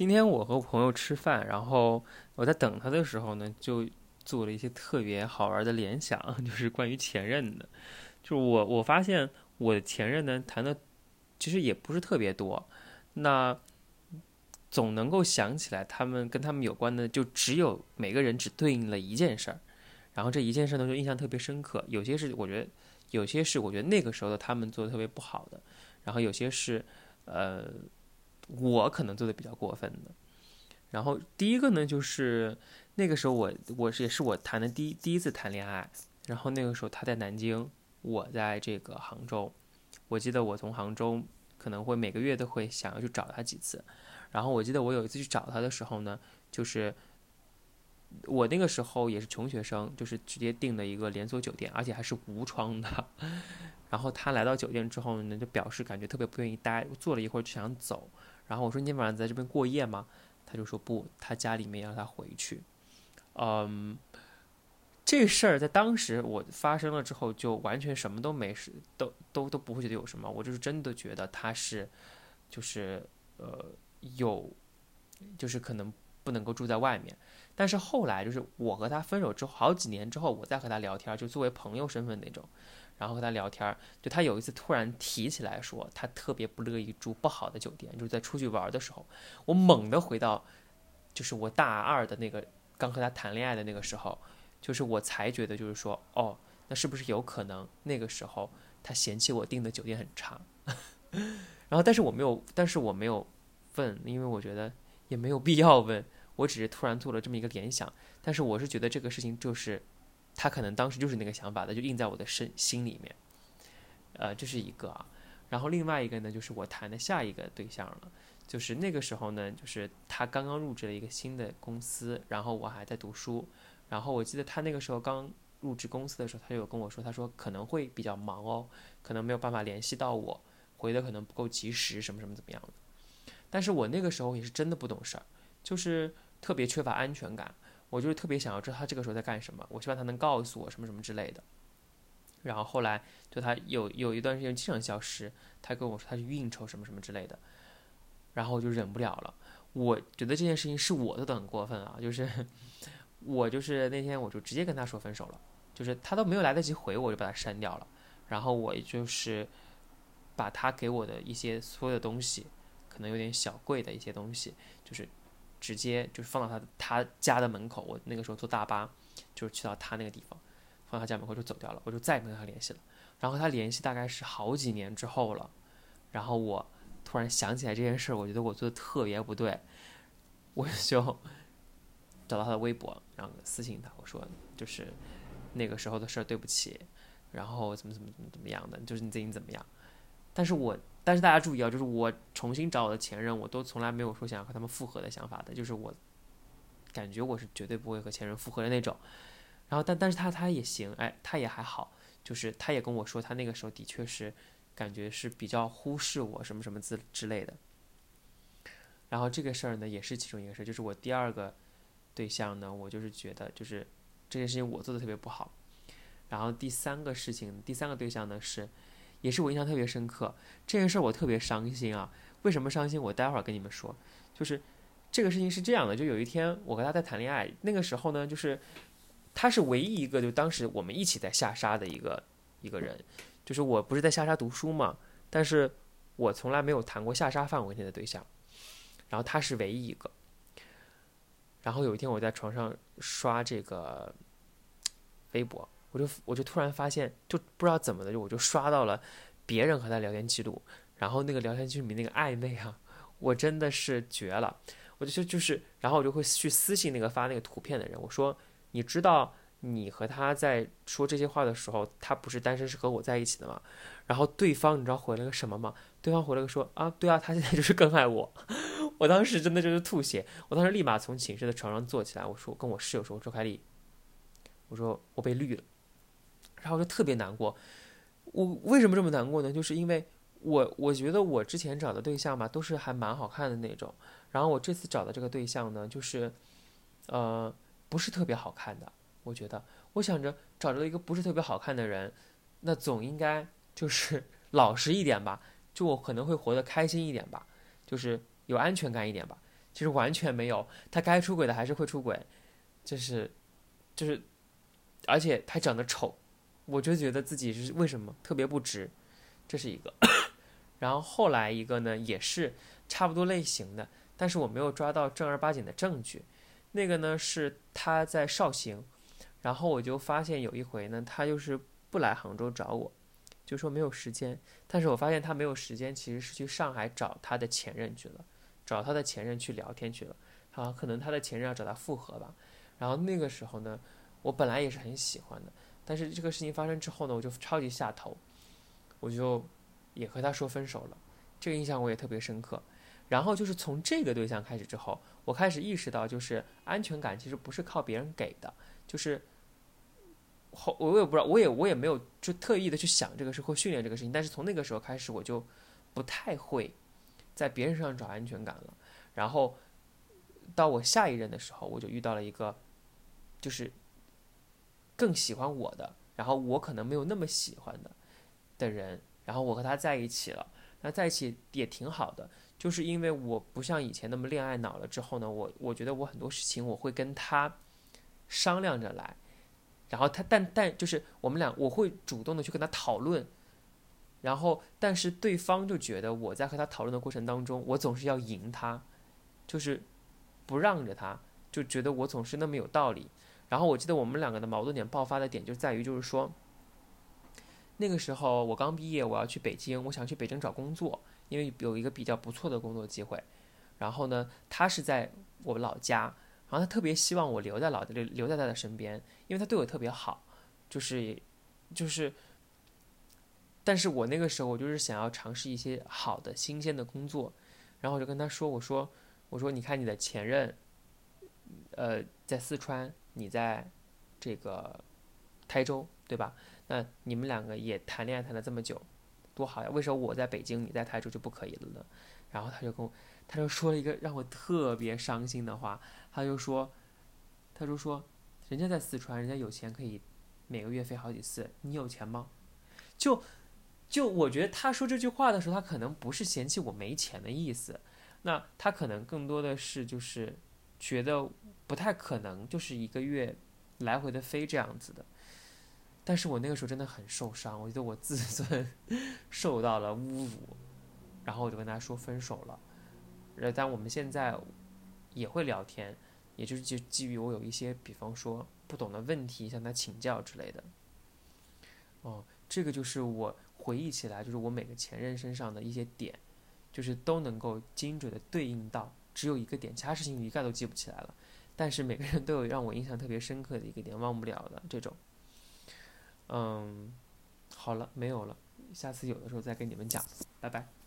今天我和朋友吃饭，然后我在等他的时候呢，就做了一些特别好玩的联想，就是关于前任的。就是我我发现我的前任呢谈的其实也不是特别多，那总能够想起来他们跟他们有关的，就只有每个人只对应了一件事儿，然后这一件事呢就印象特别深刻。有些是我觉得有些是我觉得那个时候的他们做的特别不好的，然后有些是呃。我可能做的比较过分的，然后第一个呢，就是那个时候我我是也是我谈的第一第一次谈恋爱，然后那个时候他在南京，我在这个杭州，我记得我从杭州可能会每个月都会想要去找他几次，然后我记得我有一次去找他的时候呢，就是我那个时候也是穷学生，就是直接订了一个连锁酒店，而且还是无窗的，然后他来到酒店之后呢，就表示感觉特别不愿意待，坐了一会儿就想走。然后我说：“你晚上在这边过夜吗？”他就说：“不，他家里面让他回去。”嗯，这事儿在当时我发生了之后，就完全什么都没事，都都都不会觉得有什么。我就是真的觉得他是，就是呃有，就是可能不能够住在外面。但是后来就是我和他分手之后，好几年之后，我再和他聊天，就作为朋友身份那种。然后和他聊天，就他有一次突然提起来说，他特别不乐意住不好的酒店，就是在出去玩的时候，我猛地回到，就是我大二的那个刚和他谈恋爱的那个时候，就是我才觉得就是说，哦，那是不是有可能那个时候他嫌弃我订的酒店很差？然后但是我没有，但是我没有问，因为我觉得也没有必要问，我只是突然做了这么一个联想，但是我是觉得这个事情就是。他可能当时就是那个想法的，就印在我的身心里面，呃，这是一个啊。然后另外一个呢，就是我谈的下一个对象了，就是那个时候呢，就是他刚刚入职了一个新的公司，然后我还在读书。然后我记得他那个时候刚入职公司的时候，他就有跟我说，他说可能会比较忙哦，可能没有办法联系到我，回的可能不够及时，什么什么怎么样的。但是我那个时候也是真的不懂事儿，就是特别缺乏安全感。我就是特别想要知道他这个时候在干什么，我希望他能告诉我什么什么之类的。然后后来就他有有一段时间经常消失，他跟我说他去应酬什么什么之类的，然后我就忍不了了。我觉得这件事情是我做的很过分啊，就是 我就是那天我就直接跟他说分手了，就是他都没有来得及回我就把他删掉了。然后我就是把他给我的一些所有的东西，可能有点小贵的一些东西，就是。直接就是放到他他家的门口，我那个时候坐大巴，就是去到他那个地方，放他家门口就走掉了，我就再也没跟他联系了。然后他联系大概是好几年之后了，然后我突然想起来这件事，我觉得我做的特别不对，我就找到他的微博，然后私信他，我说就是那个时候的事儿，对不起，然后怎么怎么怎么怎么样的，就是你最近怎么样？但是我。但是大家注意啊，就是我重新找我的前任，我都从来没有说想要和他们复合的想法的，就是我感觉我是绝对不会和前任复合的那种。然后，但但是他他也行，哎，他也还好，就是他也跟我说，他那个时候的确是感觉是比较忽视我什么什么之之类的。然后这个事儿呢，也是其中一个事儿，就是我第二个对象呢，我就是觉得就是这件事情我做的特别不好。然后第三个事情，第三个对象呢是。也是我印象特别深刻，这件事我特别伤心啊！为什么伤心？我待会儿跟你们说。就是这个事情是这样的，就有一天我和他在谈恋爱，那个时候呢，就是他是唯一一个就当时我们一起在下沙的一个一个人。就是我不是在下沙读书嘛，但是我从来没有谈过下沙范围内的对象，然后他是唯一一个。然后有一天我在床上刷这个微博。我就我就突然发现，就不知道怎么的，就我就刷到了别人和他聊天记录，然后那个聊天记录里面那个暧昧啊，我真的是绝了。我就就是，然后我就会去私信那个发那个图片的人，我说：“你知道你和他在说这些话的时候，他不是单身，是和我在一起的吗？”然后对方你知道回了个什么吗？对方回了个说：“啊，对啊，他现在就是更爱我。”我当时真的就是吐血，我当时立马从寝室的床上坐起来，我说：“跟我室友说，周凯丽，我说我被绿了。”然后就特别难过，我为什么这么难过呢？就是因为我我觉得我之前找的对象嘛，都是还蛮好看的那种。然后我这次找的这个对象呢，就是，呃，不是特别好看的。我觉得，我想着找着一个不是特别好看的人，那总应该就是 老实一点吧，就我可能会活得开心一点吧，就是有安全感一点吧。其实完全没有，他该出轨的还是会出轨，就是，就是，而且他长得丑，我就觉得自己是为什么特别不值，这是一个。然后后来一个呢，也是差不多类型的，但是我没有抓到正儿八经的证据。那个呢是他在绍兴，然后我就发现有一回呢，他就是不来杭州找我，就说没有时间。但是我发现他没有时间，其实是去上海找他的前任去了，找他的前任去聊天去了。好，可能他的前任要找他复合吧。然后那个时候呢，我本来也是很喜欢的，但是这个事情发生之后呢，我就超级下头，我就也和他说分手了。这个印象我也特别深刻。然后就是从这个对象开始之后，我开始意识到，就是安全感其实不是靠别人给的，就是后我也不知道，我也我也没有就特意的去想这个事或训练这个事情，但是从那个时候开始，我就不太会在别人身上找安全感了。然后到我下一任的时候，我就遇到了一个就是更喜欢我的，然后我可能没有那么喜欢的的人，然后我和他在一起了，那在一起也挺好的。就是因为我不像以前那么恋爱脑了，之后呢，我我觉得我很多事情我会跟他商量着来，然后他但但就是我们俩我会主动的去跟他讨论，然后但是对方就觉得我在和他讨论的过程当中，我总是要赢他，就是不让着他，就觉得我总是那么有道理。然后我记得我们两个的矛盾点爆发的点就在于，就是说那个时候我刚毕业，我要去北京，我想去北京找工作。因为有一个比较不错的工作机会，然后呢，他是在我老家，然后他特别希望我留在老留留在他的身边，因为他对我特别好，就是，就是，但是我那个时候我就是想要尝试一些好的新鲜的工作，然后我就跟他说，我说，我说你看你的前任，呃，在四川，你在这个台州，对吧？那你们两个也谈恋爱谈了这么久。多好呀！为什么我在北京，你在台州就不可以了呢？然后他就跟我，他就说了一个让我特别伤心的话，他就说，他就说，人家在四川，人家有钱可以每个月飞好几次，你有钱吗？就就我觉得他说这句话的时候，他可能不是嫌弃我没钱的意思，那他可能更多的是就是觉得不太可能，就是一个月来回的飞这样子的。但是我那个时候真的很受伤，我觉得我自尊 受到了侮辱，然后我就跟他说分手了。呃，但我们现在也会聊天，也就是就基于我有一些，比方说不懂的问题向他请教之类的。哦，这个就是我回忆起来，就是我每个前任身上的一些点，就是都能够精准的对应到只有一个点，其他事情一概都记不起来了。但是每个人都有让我印象特别深刻的一个点，忘不了的这种。嗯，好了，没有了，下次有的时候再跟你们讲，拜拜。